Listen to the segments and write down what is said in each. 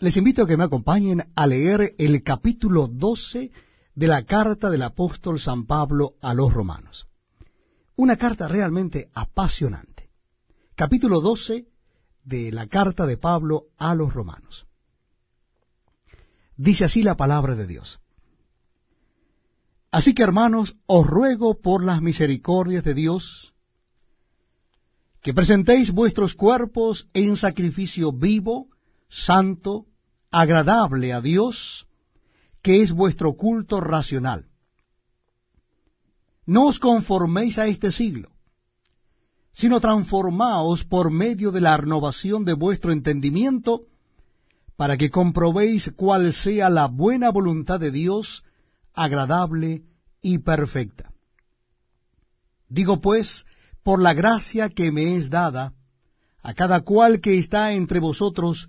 Les invito a que me acompañen a leer el capítulo 12 de la carta del apóstol San Pablo a los romanos. Una carta realmente apasionante. Capítulo 12 de la carta de Pablo a los romanos. Dice así la palabra de Dios. Así que hermanos, os ruego por las misericordias de Dios, que presentéis vuestros cuerpos en sacrificio vivo, santo, agradable a Dios, que es vuestro culto racional. No os conforméis a este siglo, sino transformaos por medio de la renovación de vuestro entendimiento, para que comprobéis cuál sea la buena voluntad de Dios, agradable y perfecta. Digo pues, por la gracia que me es dada, a cada cual que está entre vosotros,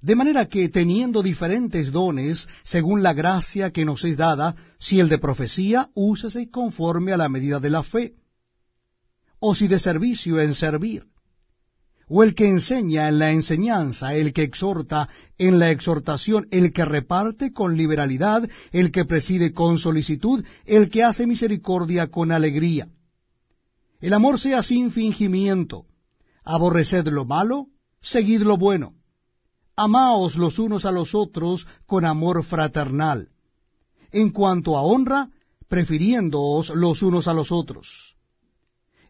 de manera que, teniendo diferentes dones, según la gracia que nos es dada, si el de profecía, úsese conforme a la medida de la fe, o si de servicio en servir, o el que enseña en la enseñanza, el que exhorta en la exhortación, el que reparte con liberalidad, el que preside con solicitud, el que hace misericordia con alegría. El amor sea sin fingimiento, aborreced lo malo, seguid lo bueno amaos los unos a los otros con amor fraternal. En cuanto a honra, prefiriéndoos los unos a los otros.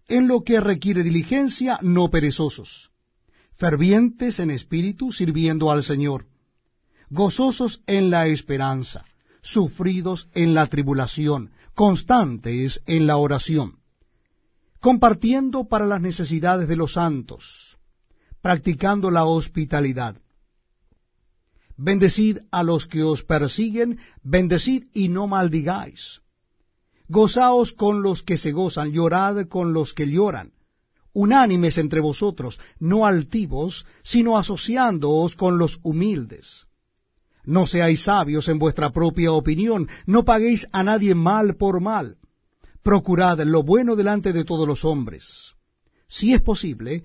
En lo que requiere diligencia, no perezosos. Fervientes en espíritu, sirviendo al Señor. Gozosos en la esperanza. Sufridos en la tribulación. Constantes en la oración. Compartiendo para las necesidades de los santos. Practicando la hospitalidad Bendecid a los que os persiguen, bendecid y no maldigáis. Gozaos con los que se gozan, llorad con los que lloran. Unánimes entre vosotros, no altivos, sino asociándoos con los humildes. No seáis sabios en vuestra propia opinión, no paguéis a nadie mal por mal. Procurad lo bueno delante de todos los hombres. Si es posible,